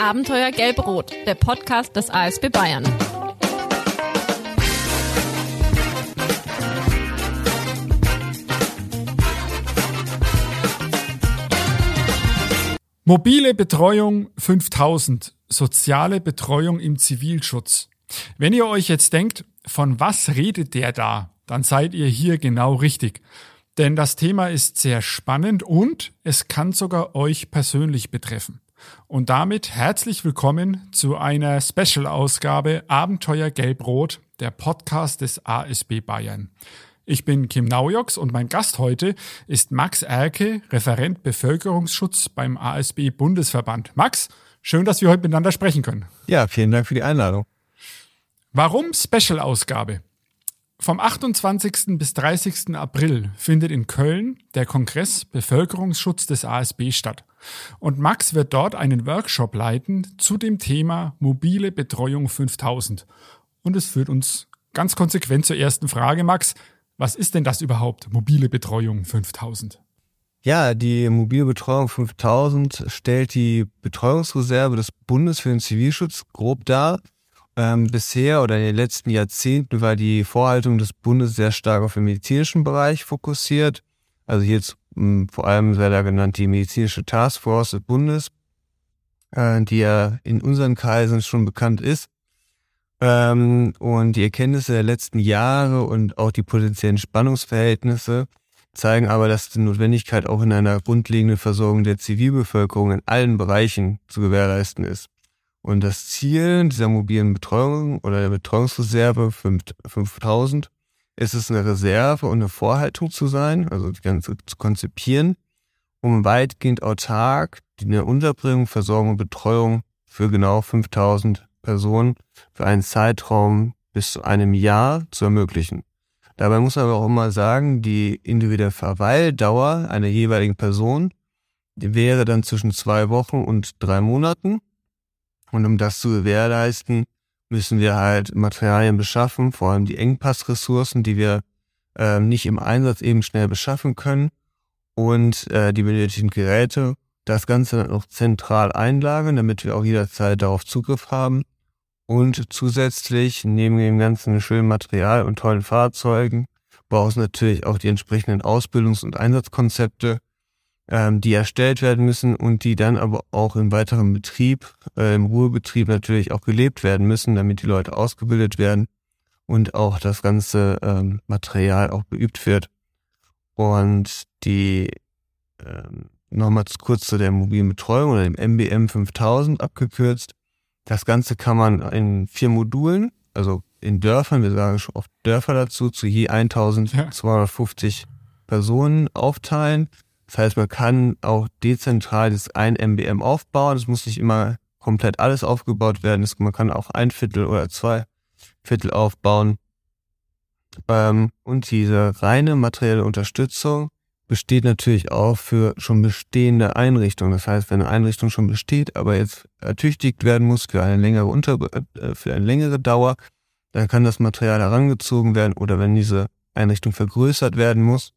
Abenteuer Gelb-Rot, der Podcast des ASB Bayern. Mobile Betreuung 5000, soziale Betreuung im Zivilschutz. Wenn ihr euch jetzt denkt, von was redet der da, dann seid ihr hier genau richtig. Denn das Thema ist sehr spannend und es kann sogar euch persönlich betreffen. Und damit herzlich willkommen zu einer Special-Ausgabe Abenteuer Gelb-Rot, der Podcast des ASB Bayern. Ich bin Kim Naujoks und mein Gast heute ist Max Erke, Referent Bevölkerungsschutz beim ASB Bundesverband. Max, schön, dass wir heute miteinander sprechen können. Ja, vielen Dank für die Einladung. Warum Special-Ausgabe? Vom 28. bis 30. April findet in Köln der Kongress Bevölkerungsschutz des ASB statt. Und Max wird dort einen Workshop leiten zu dem Thema mobile Betreuung 5000. Und es führt uns ganz konsequent zur ersten Frage, Max. Was ist denn das überhaupt, mobile Betreuung 5000? Ja, die mobile Betreuung 5000 stellt die Betreuungsreserve des Bundes für den Zivilschutz grob dar. Ähm, bisher oder in den letzten Jahrzehnten war die Vorhaltung des Bundes sehr stark auf den medizinischen Bereich fokussiert. Also hier jetzt mh, hm, vor allem sei da genannt die medizinische Taskforce des Bundes, äh, die ja in unseren Kreisen schon bekannt ist. Ähm, und die Erkenntnisse der letzten Jahre und auch die potenziellen Spannungsverhältnisse zeigen aber, dass die Notwendigkeit auch in einer grundlegenden Versorgung der Zivilbevölkerung in allen Bereichen zu gewährleisten ist. Und das Ziel dieser mobilen Betreuung oder der Betreuungsreserve 5000 ist es, eine Reserve und eine Vorhaltung zu sein, also die ganze zu konzipieren, um weitgehend autark eine Unterbringung, Versorgung und Betreuung für genau 5000 Personen für einen Zeitraum bis zu einem Jahr zu ermöglichen. Dabei muss man aber auch immer sagen, die individuelle Verweildauer einer jeweiligen Person wäre dann zwischen zwei Wochen und drei Monaten. Und um das zu gewährleisten, müssen wir halt Materialien beschaffen, vor allem die Engpassressourcen, die wir äh, nicht im Einsatz eben schnell beschaffen können und äh, die benötigten Geräte. Das Ganze dann auch zentral einlagern, damit wir auch jederzeit darauf Zugriff haben. Und zusätzlich, neben dem ganzen schönen Material und tollen Fahrzeugen, braucht es natürlich auch die entsprechenden Ausbildungs- und Einsatzkonzepte, ähm, die erstellt werden müssen und die dann aber auch im weiteren Betrieb, äh, im Ruhebetrieb natürlich auch gelebt werden müssen, damit die Leute ausgebildet werden und auch das ganze ähm, Material auch beübt wird. Und die, ähm, nochmal kurz zu der mobilen Betreuung oder dem MBM 5000 abgekürzt. Das Ganze kann man in vier Modulen, also in Dörfern, wir sagen schon oft Dörfer dazu, zu je 1250 ja. Personen aufteilen. Das heißt, man kann auch dezentral das ein MBM aufbauen. Es muss nicht immer komplett alles aufgebaut werden. Man kann auch ein Viertel oder zwei Viertel aufbauen. Ähm, und diese reine materielle Unterstützung besteht natürlich auch für schon bestehende Einrichtungen. Das heißt, wenn eine Einrichtung schon besteht, aber jetzt ertüchtigt werden muss für eine längere Unter äh, für eine längere Dauer, dann kann das Material herangezogen werden oder wenn diese Einrichtung vergrößert werden muss,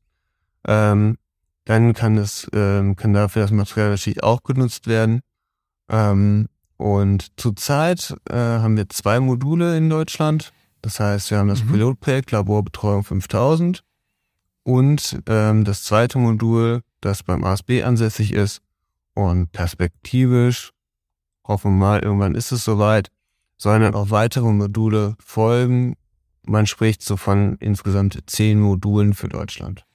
ähm, dann kann es, ähm, kann dafür das Material natürlich auch genutzt werden. Ähm, und zurzeit äh, haben wir zwei Module in Deutschland. Das heißt, wir haben das mhm. Pilotprojekt Laborbetreuung 5000 und ähm, das zweite Modul, das beim ASB ansässig ist. Und perspektivisch, hoffen wir mal, irgendwann ist es soweit, sollen dann auch weitere Module folgen. Man spricht so von insgesamt zehn Modulen für Deutschland.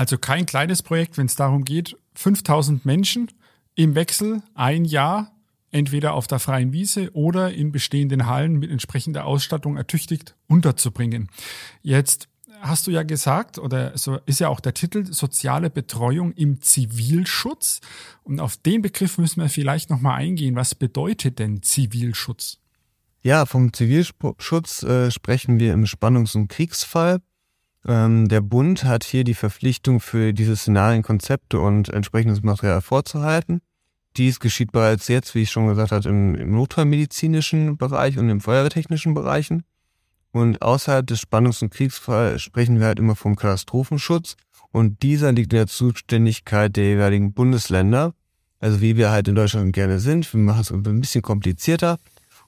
Also kein kleines Projekt, wenn es darum geht, 5000 Menschen im Wechsel ein Jahr entweder auf der freien Wiese oder in bestehenden Hallen mit entsprechender Ausstattung ertüchtigt unterzubringen. Jetzt hast du ja gesagt, oder so ist ja auch der Titel soziale Betreuung im Zivilschutz. Und auf den Begriff müssen wir vielleicht nochmal eingehen. Was bedeutet denn Zivilschutz? Ja, vom Zivilschutz äh, sprechen wir im Spannungs- und Kriegsfall. Ähm, der Bund hat hier die Verpflichtung für diese Szenarien Konzepte und entsprechendes Material vorzuhalten. Dies geschieht bereits jetzt, wie ich schon gesagt habe, im, im notfallmedizinischen Bereich und im feuerwehrtechnischen Bereichen. Und außerhalb des Spannungs- und Kriegsfalls sprechen wir halt immer vom Katastrophenschutz. Und dieser liegt in der Zuständigkeit der jeweiligen Bundesländer. Also wie wir halt in Deutschland gerne sind. Wir machen es ein bisschen komplizierter.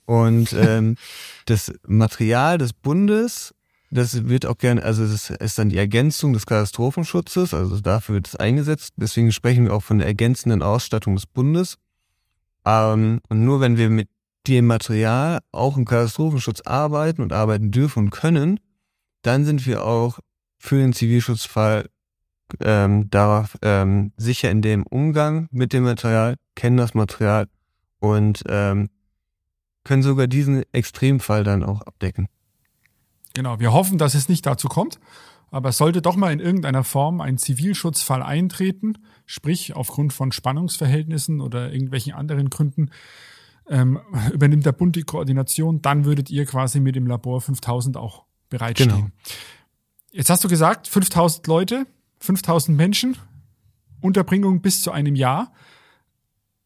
Und ähm, das Material des Bundes, das wird auch gerne, also das ist dann die Ergänzung des Katastrophenschutzes, also dafür wird es eingesetzt. Deswegen sprechen wir auch von der ergänzenden Ausstattung des Bundes. Ähm, und nur wenn wir mit dem Material auch im Katastrophenschutz arbeiten und arbeiten dürfen und können, dann sind wir auch für den Zivilschutzfall ähm, darauf ähm, sicher in dem Umgang mit dem Material, kennen das Material und ähm, können sogar diesen Extremfall dann auch abdecken. Genau, wir hoffen, dass es nicht dazu kommt, aber sollte doch mal in irgendeiner Form ein Zivilschutzfall eintreten, sprich aufgrund von Spannungsverhältnissen oder irgendwelchen anderen Gründen, ähm, übernimmt der Bund die Koordination, dann würdet ihr quasi mit dem Labor 5000 auch bereitstehen. Genau. Jetzt hast du gesagt, 5000 Leute, 5000 Menschen, Unterbringung bis zu einem Jahr.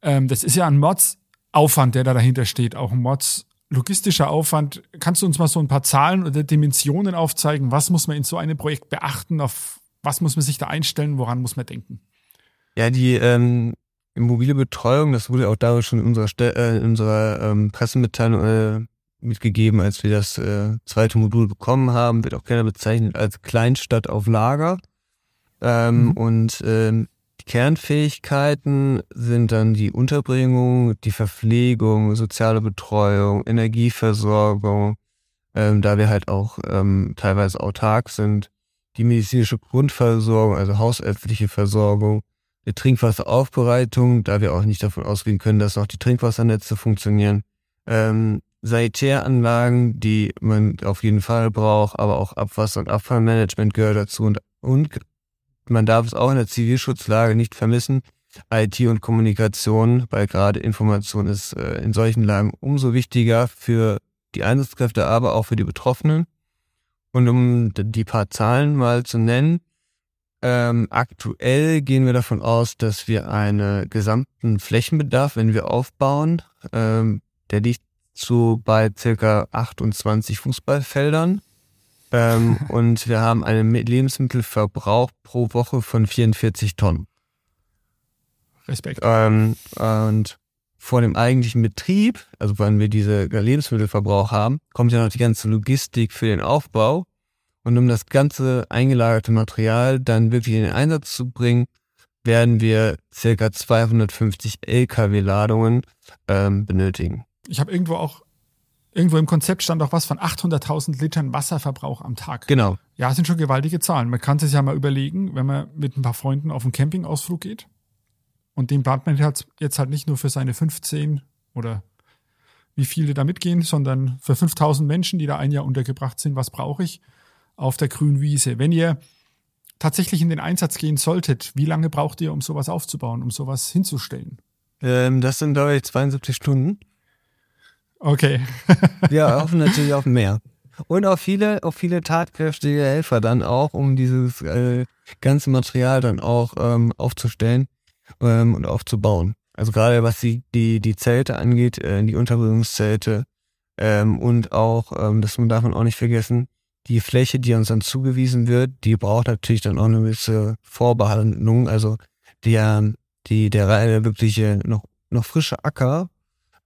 Ähm, das ist ja ein Mordsaufwand, der da dahinter steht, auch ein Mords logistischer Aufwand. Kannst du uns mal so ein paar Zahlen oder Dimensionen aufzeigen? Was muss man in so einem Projekt beachten? Auf was muss man sich da einstellen? Woran muss man denken? Ja, die ähm, mobile Betreuung, das wurde auch da schon in unserer, Ste äh, in unserer ähm, Pressemitteilung äh, mitgegeben, als wir das äh, zweite Modul bekommen haben, wird auch gerne bezeichnet als Kleinstadt auf Lager. Ähm, mhm. Und ähm, die Kernfähigkeiten sind dann die Unterbringung, die Verpflegung, soziale Betreuung, Energieversorgung, ähm, da wir halt auch ähm, teilweise autark sind, die medizinische Grundversorgung, also hausärztliche Versorgung, die Trinkwasseraufbereitung, da wir auch nicht davon ausgehen können, dass auch die Trinkwassernetze funktionieren, ähm, Sanitäranlagen, die man auf jeden Fall braucht, aber auch Abwasser- und Abfallmanagement gehört dazu und, und man darf es auch in der Zivilschutzlage nicht vermissen, IT und Kommunikation, weil gerade Information ist äh, in solchen Lagen umso wichtiger für die Einsatzkräfte, aber auch für die Betroffenen. Und um die paar Zahlen mal zu nennen, ähm, aktuell gehen wir davon aus, dass wir einen gesamten Flächenbedarf, wenn wir aufbauen, ähm, der liegt so bei circa 28 Fußballfeldern. Ähm, und wir haben einen Lebensmittelverbrauch pro Woche von 44 Tonnen. Respekt. Ähm, und vor dem eigentlichen Betrieb, also wenn wir diese Lebensmittelverbrauch haben, kommt ja noch die ganze Logistik für den Aufbau. Und um das ganze eingelagerte Material dann wirklich in den Einsatz zu bringen, werden wir circa 250 Lkw-Ladungen ähm, benötigen. Ich habe irgendwo auch Irgendwo im Konzept stand auch was von 800.000 Litern Wasserverbrauch am Tag. Genau. Ja, das sind schon gewaltige Zahlen. Man kann sich ja mal überlegen, wenn man mit ein paar Freunden auf einen Campingausflug geht und den plant man jetzt halt nicht nur für seine 15 oder wie viele da mitgehen, sondern für 5000 Menschen, die da ein Jahr untergebracht sind, was brauche ich auf der grünen Wiese? Wenn ihr tatsächlich in den Einsatz gehen solltet, wie lange braucht ihr, um sowas aufzubauen, um sowas hinzustellen? Ähm, das sind, glaube ich, 72 Stunden. Okay. Wir hoffen natürlich auf mehr. Und auf viele, auf viele tatkräftige Helfer dann auch, um dieses äh, ganze Material dann auch ähm, aufzustellen ähm, und aufzubauen. Also gerade was die, die, die Zelte angeht, äh, die Unterbringungszelte ähm, und auch, ähm, das darf man auch nicht vergessen, die Fläche, die uns dann zugewiesen wird, die braucht natürlich dann auch eine gewisse Vorbehandlung. Also der, die, der reine wirkliche noch, noch frische Acker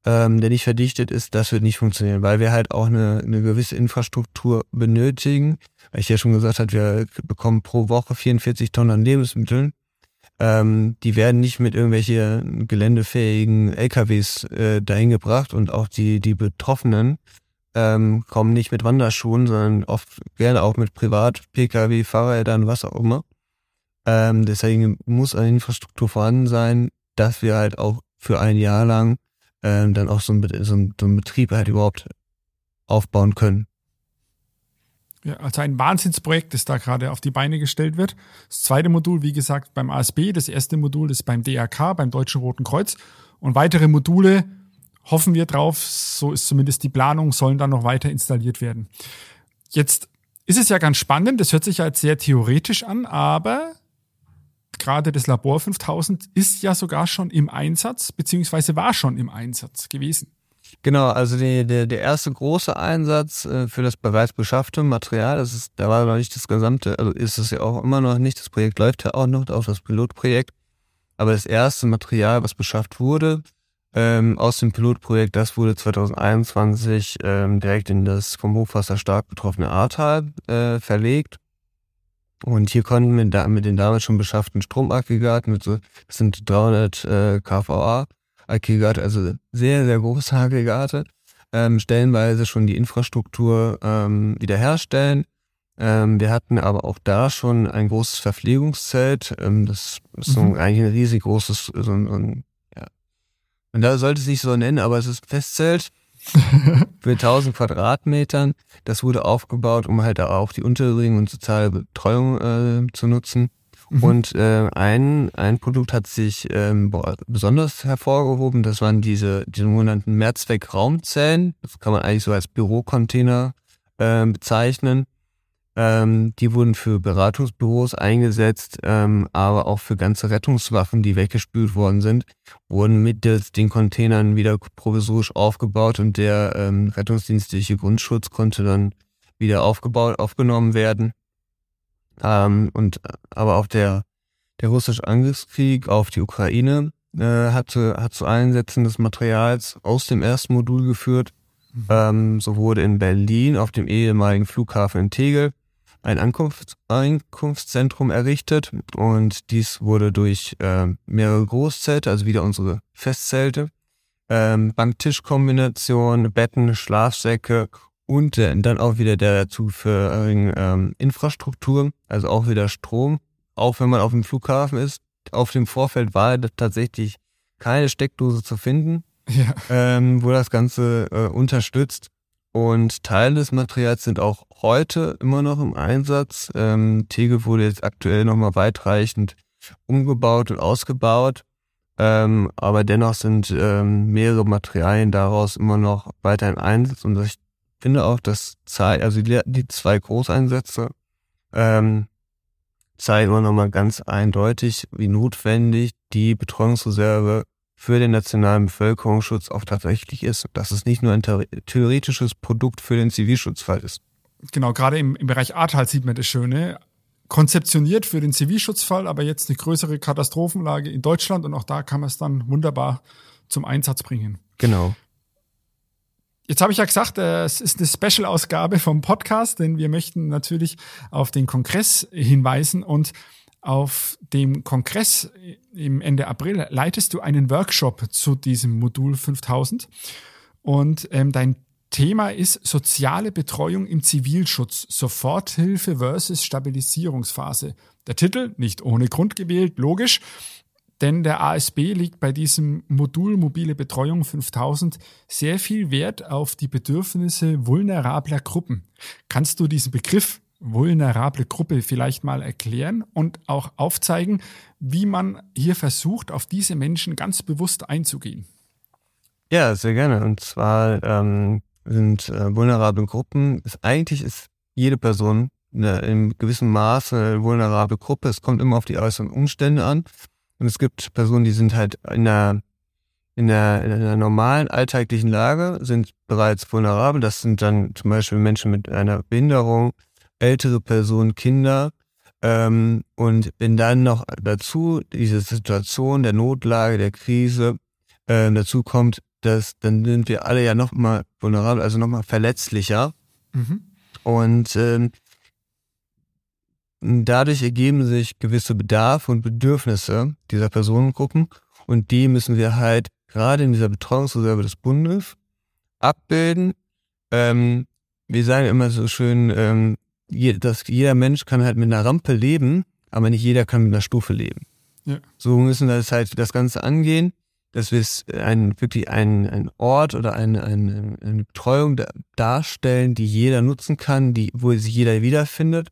ähm, der nicht verdichtet ist, das wird nicht funktionieren, weil wir halt auch eine, eine gewisse Infrastruktur benötigen. Weil ich ja schon gesagt habe, wir bekommen pro Woche 44 Tonnen an Lebensmitteln. Ähm, die werden nicht mit irgendwelchen geländefähigen LKWs äh, dahin gebracht und auch die, die Betroffenen ähm, kommen nicht mit Wanderschuhen, sondern oft gerne auch mit Privat-Pkw, Fahrrädern, was auch immer. Ähm, deswegen muss eine Infrastruktur vorhanden sein, dass wir halt auch für ein Jahr lang äh, dann auch so ein, so, ein, so ein Betrieb halt überhaupt aufbauen können. Ja, also ein Wahnsinnsprojekt, das da gerade auf die Beine gestellt wird. Das zweite Modul, wie gesagt, beim ASB, das erste Modul ist beim DRK, beim Deutschen Roten Kreuz. Und weitere Module hoffen wir drauf, so ist zumindest die Planung, sollen dann noch weiter installiert werden. Jetzt ist es ja ganz spannend, das hört sich ja jetzt sehr theoretisch an, aber gerade das Labor 5000 ist ja sogar schon im Einsatz, beziehungsweise war schon im Einsatz gewesen. Genau, also die, der, der erste große Einsatz äh, für das bereits beschaffte Material, das ist, da war noch nicht das gesamte, also ist es ja auch immer noch nicht, das Projekt läuft ja auch noch, auch das Pilotprojekt. Aber das erste Material, was beschafft wurde, ähm, aus dem Pilotprojekt, das wurde 2021 ähm, direkt in das vom Hochwasser stark betroffene Ahrtal äh, verlegt. Und hier konnten wir da, mit den damals schon beschafften Stromaggregaten, mit so, das sind 300 äh, kVA Aggregate, also sehr, sehr große Aggregate, ähm, stellenweise schon die Infrastruktur ähm, wiederherstellen. Ähm, wir hatten aber auch da schon ein großes Verpflegungszelt. Ähm, das ist so mhm. eigentlich ein riesig großes, so ein, so ein ja. Und da sollte es nicht so nennen, aber es ist ein Festzelt für 1000 Quadratmetern. Das wurde aufgebaut, um halt auch die Unterbringung und soziale Betreuung äh, zu nutzen. Mhm. Und äh, ein, ein Produkt hat sich ähm, besonders hervorgehoben. Das waren diese, die sogenannten Mehrzweck-Raumzellen. Das kann man eigentlich so als Bürocontainer äh, bezeichnen. Ähm, die wurden für Beratungsbüros eingesetzt, ähm, aber auch für ganze Rettungswaffen, die weggespült worden sind, wurden mit den Containern wieder provisorisch aufgebaut und der ähm, rettungsdienstliche Grundschutz konnte dann wieder aufgebaut, aufgenommen werden. Ähm, und aber auch der der russische Angriffskrieg auf die Ukraine äh, hatte hat zu Einsätzen des Materials aus dem ersten Modul geführt. Mhm. Ähm, so wurde in Berlin auf dem ehemaligen Flughafen in Tegel ein Ankunfts Ankunftszentrum errichtet und dies wurde durch äh, mehrere Großzelte, also wieder unsere Festzelte, ähm, Bank-Tisch-Kombination, Betten, Schlafsäcke und äh, dann auch wieder der zugehörigen ähm, Infrastruktur, also auch wieder Strom, auch wenn man auf dem Flughafen ist. Auf dem Vorfeld war tatsächlich keine Steckdose zu finden, ja. ähm, wo das Ganze äh, unterstützt. Und Teile des Materials sind auch heute immer noch im Einsatz. Ähm, Tegel wurde jetzt aktuell nochmal weitreichend umgebaut und ausgebaut. Ähm, aber dennoch sind ähm, mehrere Materialien daraus immer noch weiter im Einsatz. Und ich finde auch, dass zwei, also die, die zwei Großeinsätze ähm, zeigen immer nochmal ganz eindeutig, wie notwendig die Betreuungsreserve für den nationalen Bevölkerungsschutz auch tatsächlich ist. Dass es nicht nur ein theoretisches Produkt für den Zivilschutzfall ist. Genau, gerade im, im Bereich Ahrtal sieht man das Schöne. Konzeptioniert für den Zivilschutzfall, aber jetzt eine größere Katastrophenlage in Deutschland und auch da kann man es dann wunderbar zum Einsatz bringen. Genau. Jetzt habe ich ja gesagt, äh, es ist eine Special-Ausgabe vom Podcast, denn wir möchten natürlich auf den Kongress hinweisen und auf dem Kongress im Ende April leitest du einen Workshop zu diesem Modul 5000 und ähm, dein Thema ist soziale Betreuung im Zivilschutz, Soforthilfe versus Stabilisierungsphase. Der Titel, nicht ohne Grund gewählt, logisch, denn der ASB liegt bei diesem Modul mobile Betreuung 5000 sehr viel Wert auf die Bedürfnisse vulnerabler Gruppen. Kannst du diesen Begriff vulnerable Gruppe vielleicht mal erklären und auch aufzeigen, wie man hier versucht, auf diese Menschen ganz bewusst einzugehen? Ja, sehr gerne. Und zwar ähm, sind äh, vulnerable Gruppen, ist, eigentlich ist jede Person eine, in gewissem Maße eine vulnerable Gruppe. Es kommt immer auf die äußeren Umstände an. Und es gibt Personen, die sind halt in der, in der, in einer normalen alltäglichen Lage, sind bereits vulnerabel. Das sind dann zum Beispiel Menschen mit einer Behinderung, ältere Personen, Kinder. Ähm, und wenn dann noch dazu diese Situation der Notlage, der Krise äh, dazu kommt, dass dann sind wir alle ja noch mal vulnerabel, also noch mal verletzlicher. Mhm. Und ähm, dadurch ergeben sich gewisse Bedarfe und Bedürfnisse dieser Personengruppen und die müssen wir halt gerade in dieser Betreuungsreserve des Bundes abbilden. Ähm, wir sagen immer so schön, ähm, dass jeder Mensch kann halt mit einer Rampe leben, aber nicht jeder kann mit einer Stufe leben. Ja. So müssen wir das halt das Ganze angehen, dass wir es ein, wirklich ein, ein Ort oder eine, eine, eine Betreuung da, darstellen, die jeder nutzen kann, die, wo sich jeder wiederfindet.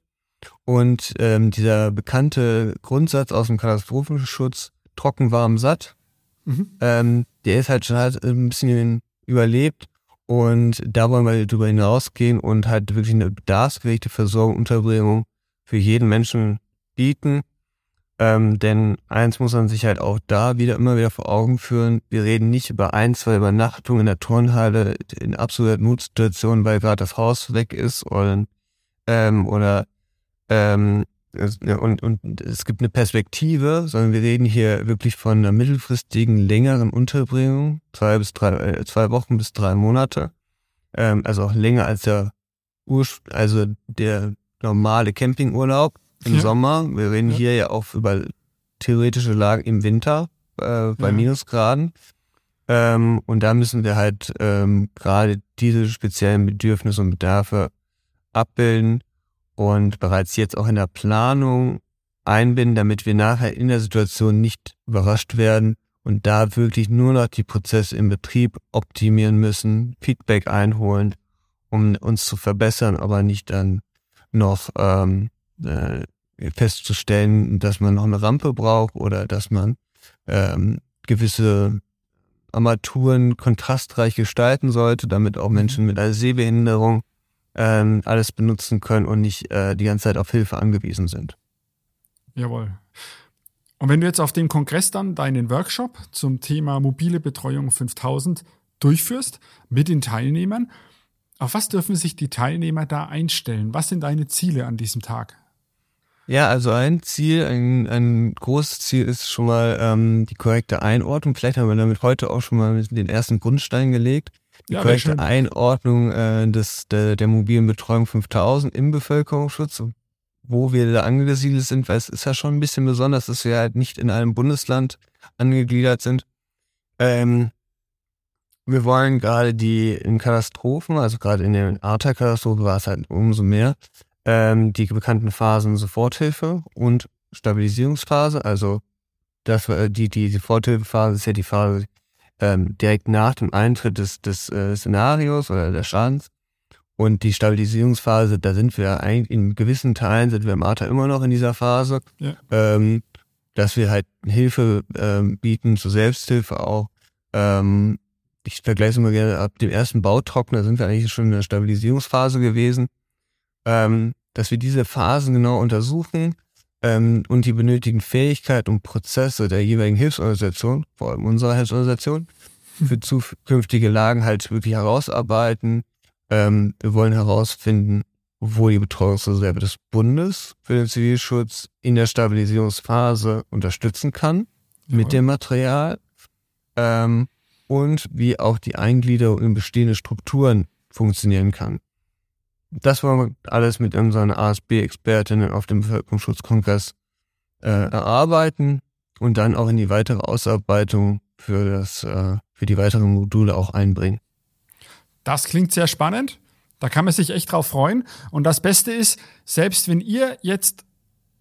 Und ähm, dieser bekannte Grundsatz aus dem Katastrophenschutz, trocken, warm, satt, mhm. ähm, der ist halt schon halt ein bisschen überlebt und da wollen wir darüber hinausgehen und halt wirklich eine bedarfsgerechte Versorgung, Unterbringung für jeden Menschen bieten. Ähm, denn eins muss man sich halt auch da wieder immer wieder vor Augen führen. Wir reden nicht über ein, zwei Übernachtungen in der Turnhalle in absoluter Notsituation, weil gerade das Haus weg ist oder, ähm, oder ähm, und, und es gibt eine Perspektive, sondern wir reden hier wirklich von einer mittelfristigen, längeren Unterbringung, zwei bis drei, äh, zwei Wochen bis drei Monate, ähm, also auch länger als der Ursch also der normale Campingurlaub im ja. Sommer. Wir reden ja. hier ja auch über theoretische Lagen im Winter äh, bei ja. Minusgraden. Ähm, und da müssen wir halt ähm, gerade diese speziellen Bedürfnisse und Bedarfe abbilden und bereits jetzt auch in der Planung einbinden, damit wir nachher in der Situation nicht überrascht werden und da wirklich nur noch die Prozesse im Betrieb optimieren müssen, Feedback einholen, um uns zu verbessern, aber nicht dann noch ähm, äh, festzustellen, dass man noch eine Rampe braucht oder dass man ähm, gewisse Armaturen kontrastreich gestalten sollte, damit auch mhm. Menschen mit einer Sehbehinderung ähm, alles benutzen können und nicht äh, die ganze Zeit auf Hilfe angewiesen sind. Jawohl. Und wenn du jetzt auf dem Kongress dann deinen Workshop zum Thema mobile Betreuung 5000 durchführst mit den Teilnehmern, auf was dürfen sich die Teilnehmer da einstellen? Was sind deine Ziele an diesem Tag? Ja, also ein Ziel, ein, ein großes Ziel ist schon mal ähm, die korrekte Einordnung. Vielleicht haben wir damit heute auch schon mal den ersten Grundstein gelegt die ja, korrekte Einordnung äh, des, der, der mobilen Betreuung 5000 im Bevölkerungsschutz, wo wir da angesiedelt sind, weil es ist ja schon ein bisschen besonders, dass wir halt nicht in einem Bundesland angegliedert sind. Ähm, wir wollen gerade die in Katastrophen, also gerade in der Arta-Katastrophe war es halt umso mehr, ähm, die bekannten Phasen Soforthilfe und Stabilisierungsphase, also das, die, die Soforthilfephase ist ja die Phase, ähm, direkt nach dem Eintritt des, des äh, Szenarios oder des Schadens. Und die Stabilisierungsphase, da sind wir eigentlich in gewissen Teilen sind wir im ATA immer noch in dieser Phase, ja. ähm, dass wir halt Hilfe ähm, bieten zur Selbsthilfe auch. Ähm, ich vergleiche es immer gerne, ab dem ersten Bautrockner sind wir eigentlich schon in der Stabilisierungsphase gewesen, ähm, dass wir diese Phasen genau untersuchen ähm, und die benötigten Fähigkeiten und Prozesse der jeweiligen Hilfsorganisation, vor allem unserer Hilfsorganisation, für zukünftige Lagen halt wirklich herausarbeiten. Ähm, wir wollen herausfinden, wo die Betreuungsreserve des Bundes für den Zivilschutz in der Stabilisierungsphase unterstützen kann ja. mit dem Material ähm, und wie auch die Eingliederung in bestehende Strukturen funktionieren kann. Das wollen wir alles mit unseren ASB-Expertinnen auf dem Bevölkerungsschutzkongress äh, erarbeiten und dann auch in die weitere Ausarbeitung für, das, äh, für die weiteren Module auch einbringen. Das klingt sehr spannend. Da kann man sich echt drauf freuen. Und das Beste ist, selbst wenn ihr jetzt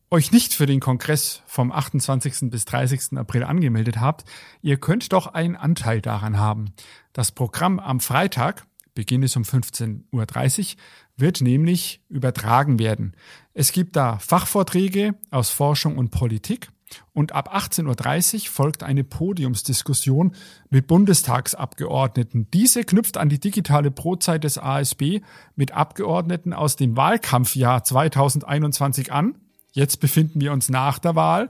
euch nicht für den Kongress vom 28. bis 30. April angemeldet habt, ihr könnt doch einen Anteil daran haben. Das Programm am Freitag, Beginn ist um 15.30 Uhr, wird nämlich übertragen werden. Es gibt da Fachvorträge aus Forschung und Politik und ab 18.30 Uhr folgt eine Podiumsdiskussion mit Bundestagsabgeordneten. Diese knüpft an die digitale Brotzeit des ASB mit Abgeordneten aus dem Wahlkampfjahr 2021 an. Jetzt befinden wir uns nach der Wahl.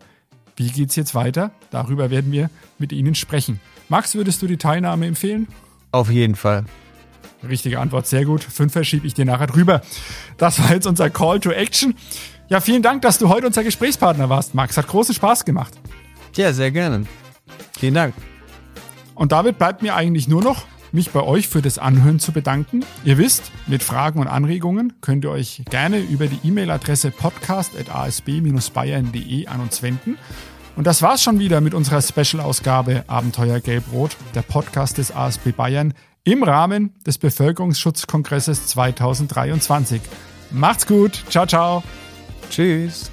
Wie geht's jetzt weiter? Darüber werden wir mit Ihnen sprechen. Max, würdest du die Teilnahme empfehlen? Auf jeden Fall. Richtige Antwort, sehr gut. Fünf verschiebe ich dir nachher drüber. Das war jetzt unser Call to Action. Ja, vielen Dank, dass du heute unser Gesprächspartner warst, Max. Hat großen Spaß gemacht. Ja, sehr gerne. Vielen Dank. Und damit bleibt mir eigentlich nur noch, mich bei euch für das Anhören zu bedanken. Ihr wisst, mit Fragen und Anregungen könnt ihr euch gerne über die E-Mail-Adresse podcast.asb-bayern.de an uns wenden. Und das war's schon wieder mit unserer Special-Ausgabe Abenteuer Gelb-Rot, der Podcast des ASB Bayern im Rahmen des Bevölkerungsschutzkongresses 2023. Macht's gut. Ciao, ciao. Tschüss.